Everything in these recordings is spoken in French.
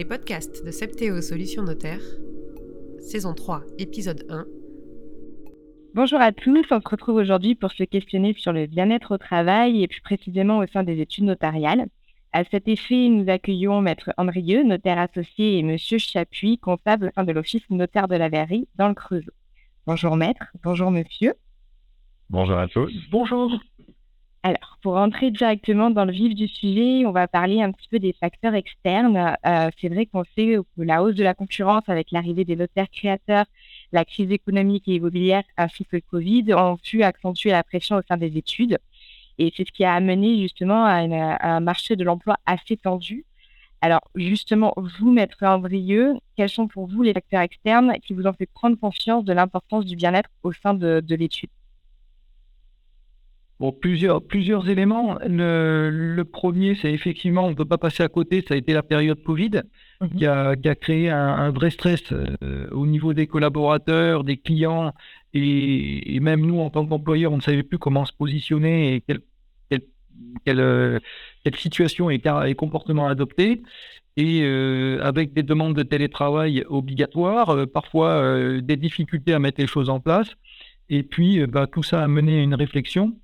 Les podcasts de Septéo Solutions Notaire, saison 3, épisode 1. Bonjour à tous, on se retrouve aujourd'hui pour se questionner sur le bien-être au travail et plus précisément au sein des études notariales. À cet effet, nous accueillons Maître Andrieux, notaire associé, et Monsieur Chapuis, comptable au sein de l'Office notaire de la Verrerie dans le Creusot. Bonjour Maître, bonjour Monsieur. Bonjour à tous. Bonjour. Alors, pour entrer directement dans le vif du sujet, on va parler un petit peu des facteurs externes. Euh, c'est vrai qu'on sait que la hausse de la concurrence avec l'arrivée des notaires créateurs, la crise économique et immobilière ainsi que le Covid ont pu accentuer la pression au sein des études. Et c'est ce qui a amené justement à, un marché de l'emploi assez tendu. Alors, justement, vous, Maître Andrieux, quels sont pour vous les facteurs externes qui vous ont fait prendre conscience de l'importance du bien-être au sein de l'étude? Bon, plusieurs, plusieurs éléments. Le, premier, c'est effectivement, on ne peut pas passer à côté, ça a été la période Covid, mhm. qui, a, qui, a, créé un, vrai stress euh, au niveau des collaborateurs, des clients, et, même nous, en tant qu'employeurs, on ne savait plus comment se positionner et quelle, quelle, quelle, euh, situation et, et comportement adopter. Et euh, avec des demandes de télétravail obligatoires, parfois des difficultés à mettre les choses en place. Et puis, bah, tout ça a mené à une réflexion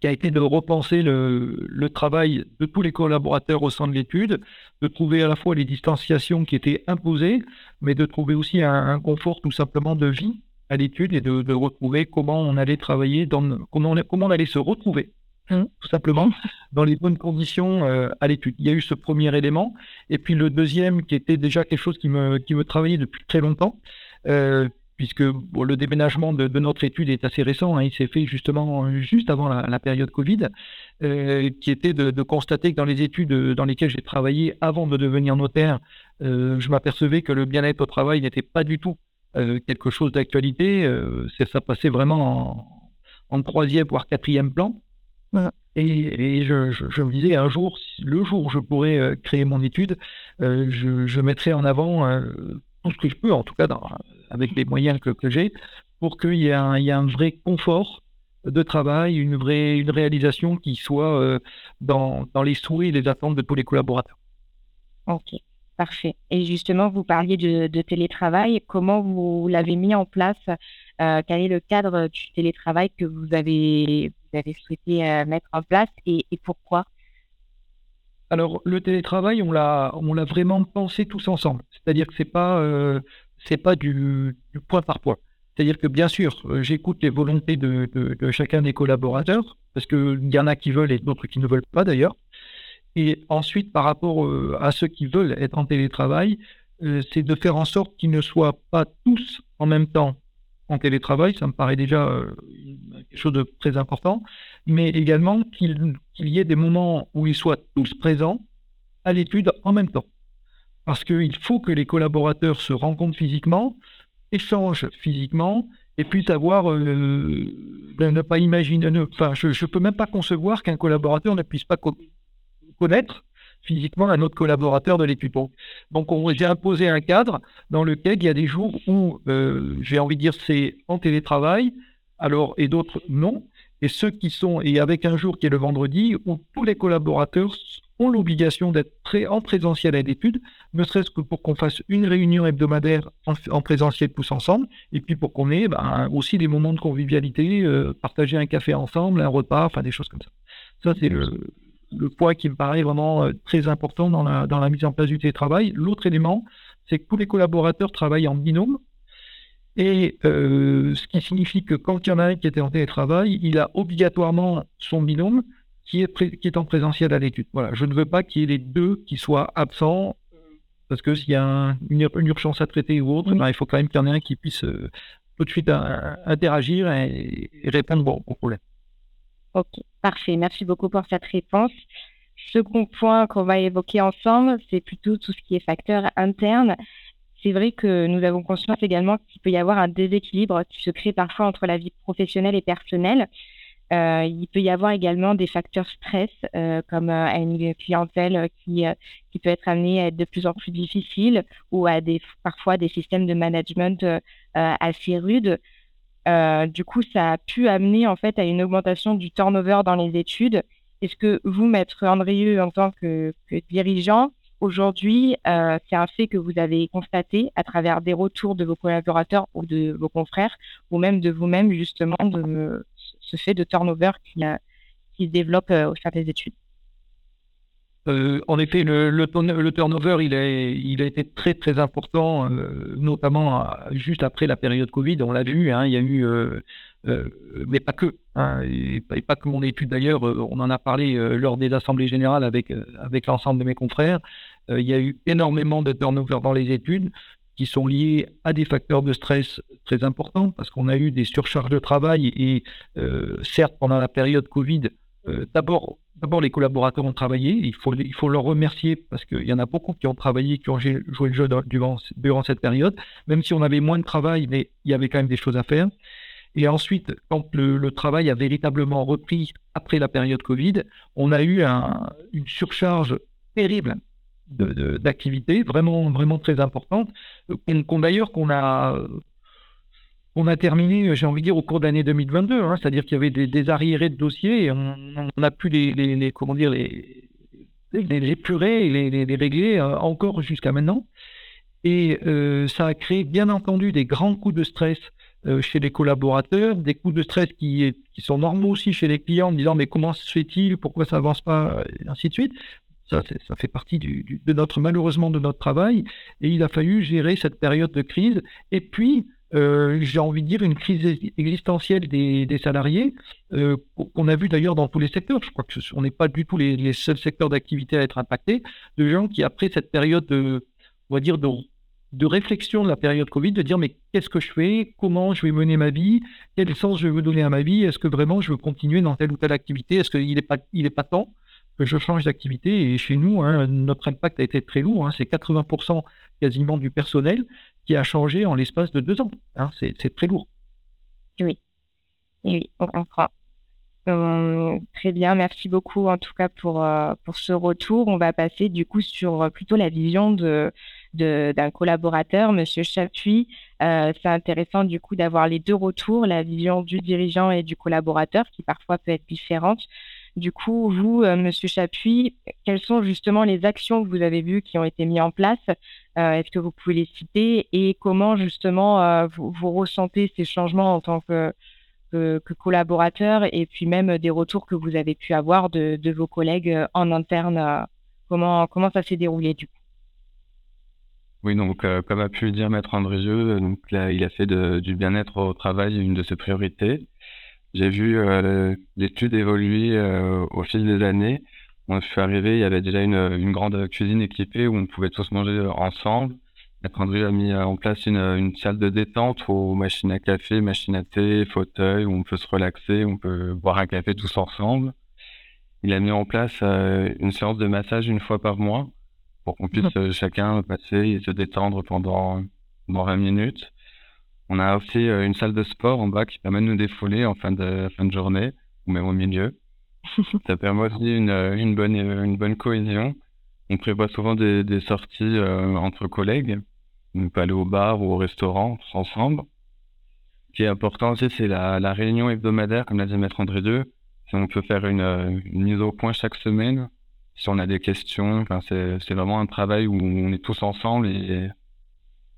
qui a été de repenser le, travail de tous les collaborateurs au sein de l'étude, de trouver à la fois les distanciations qui étaient imposées, mais de trouver aussi un, confort tout simplement de vie à l'étude et de, retrouver comment on allait travailler, dans, comment, on, comment on allait se retrouver, hein, tout simplement, dans les bonnes conditions euh, à l'étude. Il y a eu ce premier élément, et puis le deuxième qui était déjà quelque chose qui me, qui me travaillait depuis très longtemps, euh, puisque le déménagement de, notre étude est assez récent. Hein. il s'est fait justement juste avant la, période Covid, euh, qui était de, constater que dans les études dans lesquelles j'ai travaillé avant de devenir notaire, euh, je m'apercevais que le bien-être au travail n'était pas du tout euh, quelque chose d'actualité. ça passait vraiment en, troisième voire quatrième plan. Et, je, me disais un jour, le jour où je pourrais créer mon étude, je, je, mettrai en avant tout ce que je peux, en tout cas dans, avec les moyens que, j'ai, pour qu'il y, ait un vrai confort de travail, une vraie une réalisation qui soit euh, dans, les souhaits et les attentes de tous les collaborateurs. Ok, parfait. Et justement, vous parliez de, télétravail. Comment vous l'avez mis en place euh, Quel est le cadre du télétravail que vous avez, avez souhaité euh, mettre en place et, pourquoi? Alors, le télétravail, on l'a, vraiment pensé tous ensemble. C'est-à-dire que c'est pas, c'est pas du, point par point. C'est-à-dire que bien sûr, euh, j'écoute les volontés de, chacun des collaborateurs, parce qu'il y en a qui veulent et d'autres qui ne veulent pas d'ailleurs. Et ensuite, par rapport euh, à ceux qui veulent être en télétravail, euh, c'est de faire en sorte qu'ils ne soient pas tous en même temps en télétravail. Ça me paraît déjà quelque chose de très important. Mais également qu'il y ait des moments où ils soient tous présents à l'étude en même temps parce qu'il faut que les collaborateurs se rencontrent physiquement, échangent physiquement, et puissent avoir, euh, ne pas imaginer, enfin, je ne peux même pas concevoir qu'un collaborateur ne puisse pas connaître physiquement un autre collaborateur de l'équipe. Donc, j'ai imposé un cadre dans lequel il y a des jours où, euh, j'ai envie de dire, c'est en télétravail, alors, et d'autres non. Et ceux qui sont, et avec un jour qui est le vendredi, où tous les collaborateurs ont l'obligation d'être en présentiel à l'étude, ne serait-ce que pour qu'on fasse une réunion hebdomadaire en, présentiel tous ensemble, et puis pour qu'on ait ben, aussi des moments de convivialité, euh, partager un café ensemble, un repas, enfin des choses comme ça. Ça, c'est le, point qui me paraît vraiment euh, très important dans la, dans la mise en place du télétravail. L'autre élément, c'est que tous les collaborateurs travaillent en binôme, et euh, ce qui signifie que quand il y en a un qui était en télétravail, il a obligatoirement son binôme qui est, qui est en présentiel à l'étude. Voilà, je ne veux pas qu'il y ait les deux qui soient absents parce que s'il y a une, urgence à traiter ou autre, ben, il faut quand même qu'il y en ait un qui puisse euh, tout de suite euh, interagir et, répondre aux problèmes. Ok, parfait. Merci beaucoup pour cette réponse. Second point qu'on va évoquer ensemble, c'est plutôt tout ce qui est facteur interne. C'est vrai que nous avons conscience également qu'il peut y avoir un déséquilibre qui se crée parfois entre la vie professionnelle et personnelle. Euh, il peut y avoir également des facteurs stress, euh, comme euh, une clientèle qui, qui peut être amenée à être de plus en plus difficile ou à des, parfois des systèmes de management assez rudes. Du coup, ça a pu amener en fait à une augmentation du turnover dans les études. Est-ce que vous, maître Andrieux, en tant que, dirigeant, aujourd'hui, c'est un fait que vous avez constaté à travers des retours de vos collaborateurs ou de vos confrères, ou même de vous-même, justement, de ce fait de turnover qui se développe au sein des études euh, en effet, le, turnover, il a, été très très important, euh, notamment juste après la période Covid. On l'a vu, hein, il y a eu, euh, mais pas que, hein, et, pas que mon étude d'ailleurs. on en a parlé lors des assemblées générales avec avec l'ensemble de mes confrères. il y a eu énormément de turnover dans les études qui sont liés à des facteurs de stress très importants parce qu'on a eu des surcharges de travail et certes pendant la période Covid, d'abord D'abord, les collaborateurs ont travaillé. Il faut, il faut leur remercier parce qu'il y en a beaucoup qui ont travaillé, qui ont joué le jeu durant, durant cette période. Même si on avait moins de travail, mais il y avait quand même des choses à faire. Et ensuite, quand le, travail a véritablement repris après la période Covid, on a eu une surcharge terrible d'activités, vraiment, vraiment très importante, qu'on d'ailleurs qu'on a on a terminé, euh, j'ai envie de dire, au cours de l'année 2022. Hein, c'est-à-dire qu'il y avait des, arriérés de dossiers et on, a pu les, comment dire, les, les, épurer et les, régler euh, encore jusqu'à maintenant. Et euh, ça a créé, bien entendu, des grands coups de stress chez les collaborateurs, des coups de stress qui, sont normaux aussi chez les clients, en disant mais comment se fait-il, pourquoi ça avance pas, et ainsi de suite. Ça, ça fait partie de notre malheureusement de notre travail. Et il a fallu gérer cette période de crise. Et puis euh, j'ai envie de dire, une crise existentielle des, salariés, euh, qu'on a vu d'ailleurs dans tous les secteurs. Je crois qu'on n'est pas du tout les, seuls secteurs d'activité à être impactés, de gens qui, après cette période de, on va dire, de, de réflexion de la période Covid, de dire mais qu'est-ce que je fais, comment je vais mener ma vie, quel sens je veux donner à ma vie, est-ce que vraiment je veux continuer dans telle ou telle activité, est-ce qu'il n'est pas, pas temps? Que je change d'activité. Et chez nous, hein, notre impact a été très lourd. Hein, c'est 80% quasiment du personnel qui a changé en l'espace de deux ans. Hein, c'est très lourd. Oui, oui, on comprend. Euh, très bien, merci beaucoup en tout cas pour, euh, pour ce retour. On va passer du coup sur euh, plutôt la vision de, d'un collaborateur, Monsieur Chapuis. c'est intéressant du coup d'avoir les deux retours, la vision du dirigeant et du collaborateur qui parfois peut être différente. Du coup, vous, euh, Monsieur Chapuis, quelles sont justement les actions que vous avez vues qui ont été mises en place? Euh, Est-ce que vous pouvez les citer? Et comment justement euh, vous, ressentez ces changements en tant que, collaborateur et puis même des retours que vous avez pu avoir de, vos collègues en interne comment, comment ça s'est déroulé du coup? Oui, donc comme a pu le dire Maître Andrieux, donc là, il a fait du bien-être au travail une de ses priorités. J'ai vu euh, l'étude évoluer euh, au fil des années. Quand je suis arrivé, il y avait déjà une, une grande cuisine équipée où on pouvait tous manger ensemble. Maître André a mis en place une, une salle de détente aux machines à café, machines à thé, fauteuil, où on peut se relaxer, on peut boire un café tous ensemble. Il a mis en place euh, une séance de massage une fois par mois pour qu'on puisse mmh. chacun passer et se détendre pendant, pendant 20 minutes. On a aussi euh, une salle de sport en bas qui permet de nous défouler en fin de, fin de journée ou même au milieu. Ça permet aussi une, euh, une, bonne, euh, une bonne cohésion. On prévoit souvent des, des sorties entre collègues. On peut aller au bar ou au restaurant ensemble. Ce qui est important aussi, c'est la, la, réunion hebdomadaire, comme l'a dit Maître André II. Si on peut faire une, une, mise au point chaque semaine, si on a des questions, enfin, c'est vraiment un travail où on est tous ensemble et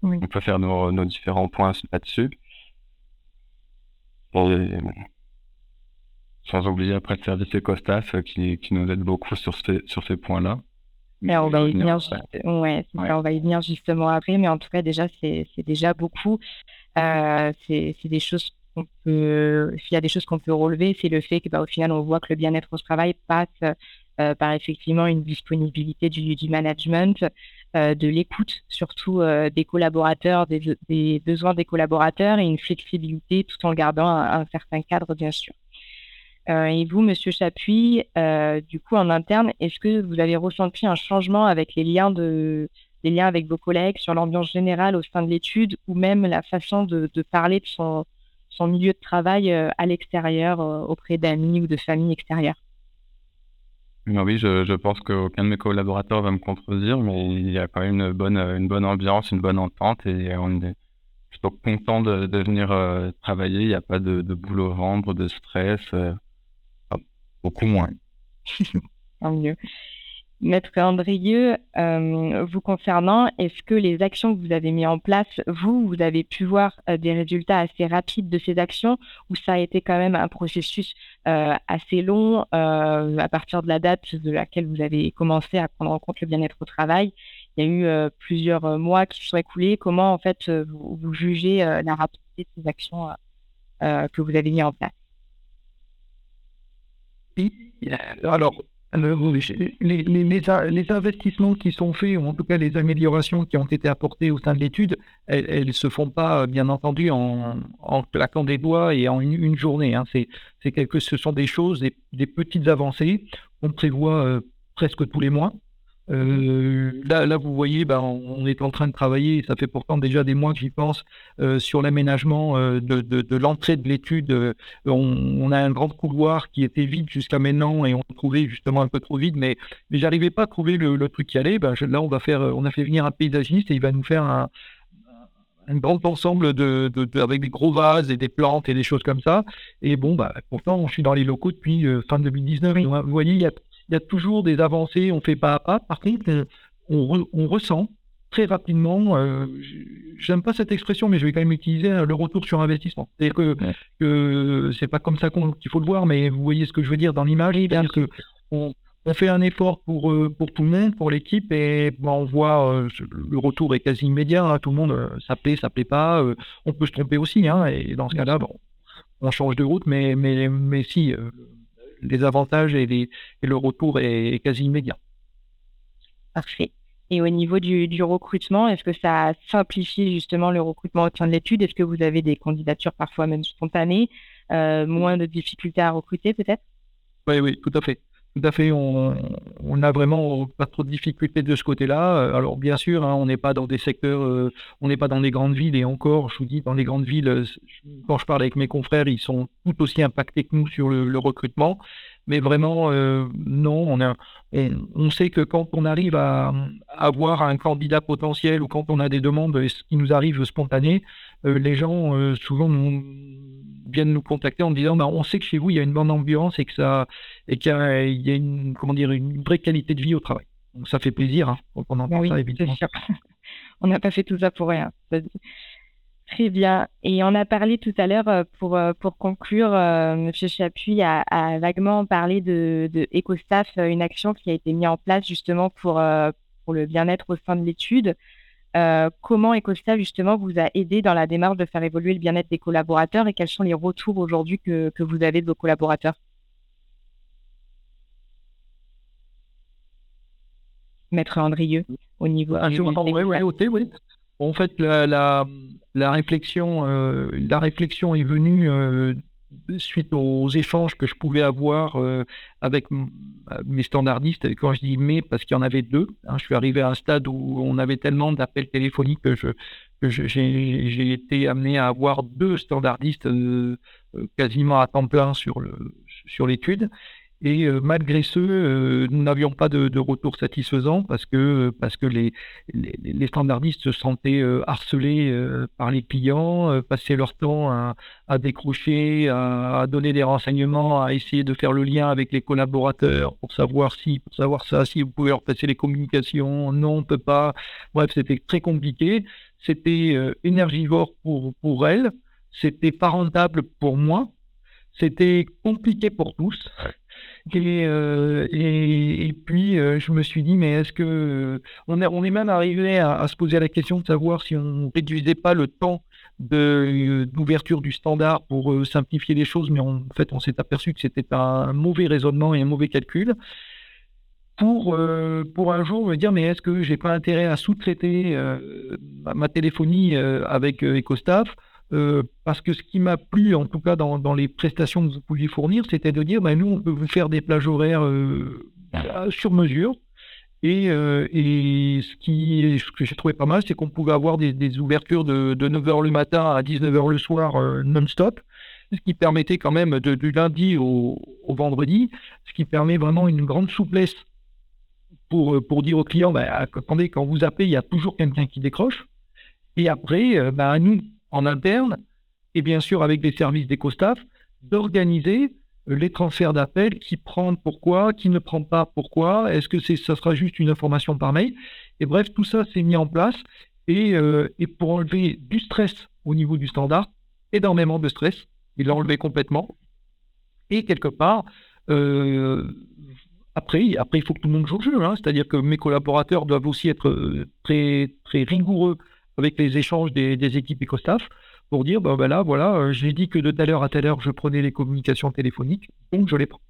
on peut faire nos, différents points là-dessus. sans oublier après le service EcoStaff euh, qui, qui nous aide beaucoup sur ces, sur ces points-là. Mais on va y venir, ouais, on va y venir justement après, mais en tout cas, déjà, c'est déjà beaucoup. Euh, c'est des choses qu'on peut, s'il y a des choses qu'on peut relever, c'est le fait que, bah, au final, on voit que le bien-être au travail passe par effectivement une disponibilité du, du management, euh, de l'écoute surtout euh, des collaborateurs, des, besoins des collaborateurs et une flexibilité tout en gardant un, certain cadre, bien sûr. Euh, et vous, Monsieur Chapuis, du coup, en interne, est-ce que vous avez ressenti un changement avec les liens, de, les liens avec vos collègues sur l'ambiance générale au sein de l'étude ou même la façon de, parler de son, milieu de travail à l'extérieur auprès d'amis ou de familles extérieures? Oui, je, je pense qu'aucun de mes collaborateurs va me contredire, mais il y a quand même une bonne, une bonne ambiance, une bonne entente et on est plutôt content de, de venir euh, travailler. Il n'y a pas de, de boulot au ventre, de stress, euh, beaucoup moins. Tant mieux. Maître Andrieux, euh, vous concernant, est-ce que les actions que vous avez mises en place, vous, vous avez pu voir euh, des résultats assez rapides de ces actions ou ça a été quand même un processus euh, assez long à partir de la date de laquelle vous avez commencé à prendre en compte le bien-être au travail? Il y a eu plusieurs mois qui se sont écoulés. Comment, en fait, vous, jugez la rapidité de ces actions que vous avez mises en place? Alors, les, les, investissements qui sont faits, ou en tout cas les améliorations qui ont été apportées au sein de l'étude, elles ne se font pas, bien entendu, en, claquant des doigts et en une, journée. Hein. C'est, quelque, ce sont des choses, des, petites avancées qu'on prévoit euh, presque tous les mois. Euh, là, là, vous voyez, bah, on est en train de travailler, ça fait pourtant déjà des mois que j'y pense, euh, sur l'aménagement euh, de, de, l'entrée de l'étude. On, a un grand couloir qui était vide jusqu'à maintenant et on trouvait justement un peu trop vide, mais, mais j'arrivais pas à trouver le, truc qui allait. Ben, là, on, va faire, on a fait venir un paysagiste et il va nous faire un, un grand ensemble de, de, avec des gros vases et des plantes et des choses comme ça. Et bon, bah, pourtant, je suis dans les locaux depuis fin 2019. Vous voyez, il y a il y a toujours des avancées, on fait pas à pas. Par contre, euh, on, ressent très rapidement, euh, j'aime pas cette expression, mais je vais quand même utiliser euh, le retour sur investissement. C'est-à-dire que, que c'est pas comme ça qu'il faut le voir, mais vous voyez ce que je veux dire dans l'image. cest que on, fait un effort pour, pour tout le monde, pour l'équipe, et on voit le retour est quasi immédiat. Hein. tout le monde, ça plaît, ça plaît pas. on peut se tromper aussi, hein, et dans ce cas-là, bon, on change de route, mais, mais, mais si, les avantages et, les, et le retour est, quasi immédiat. Parfait. Et au niveau du, recrutement, est-ce que ça simplifie justement le recrutement au sein de l'étude? Est-ce que vous avez des candidatures parfois même spontanées, euh, moins de difficultés à recruter peut-être? Oui, oui, tout à fait. Tout à fait, on n'a vraiment pas trop de difficultés de ce côté-là. Euh, alors bien sûr, hein, on n'est pas dans des secteurs, euh, on n'est pas dans les grandes villes et encore, je vous dis, dans les grandes villes, euh, quand je parle avec mes confrères, ils sont tout aussi impactés que nous sur le, recrutement. Mais vraiment, non, on, a, on, sait que quand on arrive à, avoir un candidat potentiel ou quand on a des demandes, qui nous arrive spontané, les gens souvent nous, viennent nous contacter en disant bah, on sait que chez vous il y a une bonne ambiance et que ça et qu'il y a, une comment dire une vraie qualité de vie au travail. Donc ça fait plaisir hein, on entend oui, ça évidemment. on n'a pas fait tout ça pour rien. Très bien. Et on a parlé tout à l'heure, euh, pour, euh, pour conclure, euh, M. Chapuis a, a, vaguement parlé de, de EcoStaff, une action qui a été mise en place justement pour, pour le bien-être au sein de l'étude. Euh, comment EcoStaff justement vous a aidé dans la démarche de faire évoluer le bien-être des collaborateurs et quels sont les retours aujourd'hui que, vous avez de vos collaborateurs? Maître Andrieux, au niveau ah, oui, En fait, la, la, réflexion, euh, la réflexion est venue euh, suite aux échanges que je pouvais avoir euh, avec mes standardistes, quand je dis mais, parce qu'il y en avait deux, hein, je suis arrivé à un stade où on avait tellement d'appels téléphoniques que, je, j'ai, été amené à avoir deux standardistes quasiment à temps plein sur, le, sur l'étude. Et euh, malgré ce, euh, nous n'avions pas de, retour satisfaisant parce que, parce que les, les, standardistes se sentaient euh, harcelés par les clients, passaient leur temps à, décrocher, à, donner des renseignements, à essayer de faire le lien avec les collaborateurs pour savoir si, pour savoir ça, si vous pouvez leur passer les communications, non, on ne peut pas. Bref, c'était très compliqué. C'était énergivore pour, pour elles. C'était pas rentable pour moi. C'était compliqué pour tous. Euh, et, puis, euh, je me suis dit, mais est-ce que. Euh, on, est, on est même arrivé à, se poser la question de savoir si on réduisait pas le temps d'ouverture du standard pour simplifier les choses, mais en fait, on s'est aperçu que c'était un mauvais raisonnement et un mauvais calcul. Pour, pour un jour me dire, mais est-ce que j'ai pas intérêt à sous-traiter ma téléphonie avec EcoStaff euh, parce que ce qui m'a plu, en tout cas dans, dans, les prestations que vous pouviez fournir, c'était de dire, bah, nous, on peut vous faire des plages horaires euh, sur mesure. Et, euh, et, ce, qui, ce que j'ai trouvé pas mal, c'est qu'on pouvait avoir des, des ouvertures de, de, 9h le matin à 19h le soir non-stop, ce qui permettait quand même de, du lundi au, au, vendredi, ce qui permet vraiment une grande souplesse pour, pour dire aux clients, bah, attendez, quand vous appelez, il y a toujours quelqu'un qui décroche. Et après, bah, nous, en interne, et bien sûr avec les services d'EcoStaff, d'organiser les transferts d'appels, qui prend pourquoi, qui ne prend pas pourquoi, est-ce que c'est, ça sera juste une information par mail Et bref, tout ça s'est mis en place et, et pour enlever du stress au niveau du standard, énormément de stress, il l'a enlevé complètement. Et quelque part, euh, après, après, il faut que tout le monde joue le jeu. Hein. C'est-à-dire que mes collaborateurs doivent aussi être euh, très, très rigoureux avec les échanges des, équipes EcoStaff pour dire, ben, ben là, voilà, euh, j'ai dit que de telle heure à telle heure, je prenais les communications téléphoniques, donc je les prends.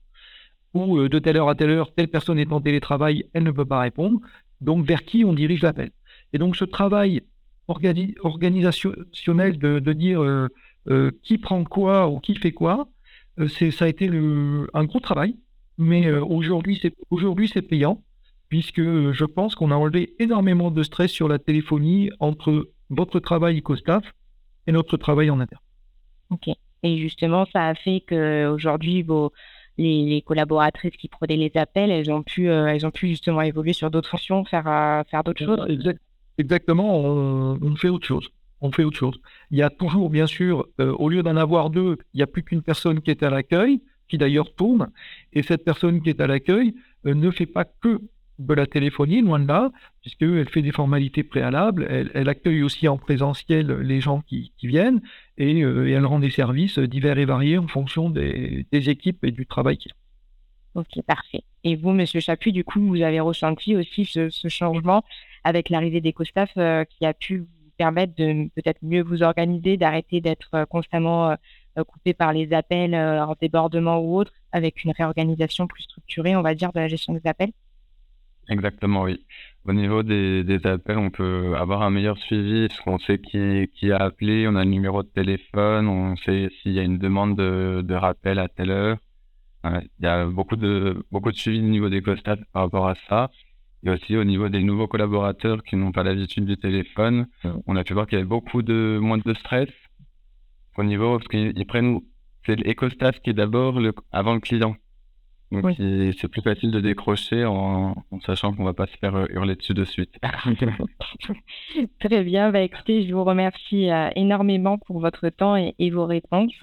Ou de telle heure à telle heure, telle personne est en télétravail, elle ne peut pas répondre, donc vers qui on dirige l'appel. Et donc ce travail organisationnel de, dire qui prend quoi ou qui fait quoi, euh, ça a été un gros travail, mais euh, aujourd'hui, c'est, aujourd'hui, c'est payant, puisque euh, je pense qu'on a enlevé énormément de stress sur la téléphonie entre votre travail IcoStaff et notre travail en interne. Ok. Et justement, ça a fait qu'aujourd'hui, vos, les, collaboratrices qui prenaient les appels, elles ont pu, elles ont pu justement évoluer sur d'autres fonctions, faire, faire d'autres choses. exactement, on, fait autre chose on fait autre chose. Il y a toujours, bien sûr, euh, au lieu d'en avoir deux, il n'y a plus qu'une personne qui est à l'accueil, qui d'ailleurs tourne, et cette personne qui est à l'accueil euh, ne fait pas que de la téléphonie, loin de là, puisqu'elle fait des formalités préalables, elle, accueille aussi en présentiel les gens qui, viennent, euh, et, elle rend des services divers et variés en fonction des, équipes et du travail qu'il a. Ok, parfait. Et vous, Monsieur Chapuis, du coup, vous avez ressenti aussi ce, changement avec l'arrivée d'EcoStaff qui a pu permettre de peut-être mieux vous organiser, d'arrêter d'être euh, constamment euh, euh, coupé par les appels en débordement ou autre, avec une réorganisation plus structurée, on va dire, de la gestion des appels? Exactement, oui. Au niveau des, appels, on peut avoir un meilleur suivi parce qu'on sait qui, qui, a appelé, on a le numéro de téléphone, on sait s'il y a une demande de, rappel à telle heure. il y a beaucoup de, beaucoup de suivi au niveau des costats par rapport à ça. Et aussi au niveau des nouveaux collaborateurs qui n'ont pas l'habitude du téléphone, on a pu voir qu'il y avait beaucoup de moins de stress au niveau parce qu'ils prennent c'est l'écostaff qui est d'abord avant le client. Donc c'est plus facile de décrocher en, sachant qu'on va pas se faire euh, hurler dessus de suite. Très bien, bah, écoutez, je vous remercie euh, énormément pour votre temps et vos réponses.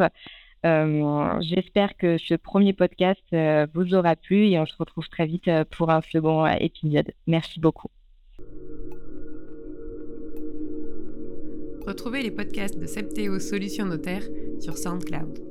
Euh, j'espère que ce premier podcast euh, vous aura plu et on se retrouve très vite euh, pour un second épisode. Merci beaucoup. Retrouvez les podcasts de Septéo Solutions Notaire sur SoundCloud.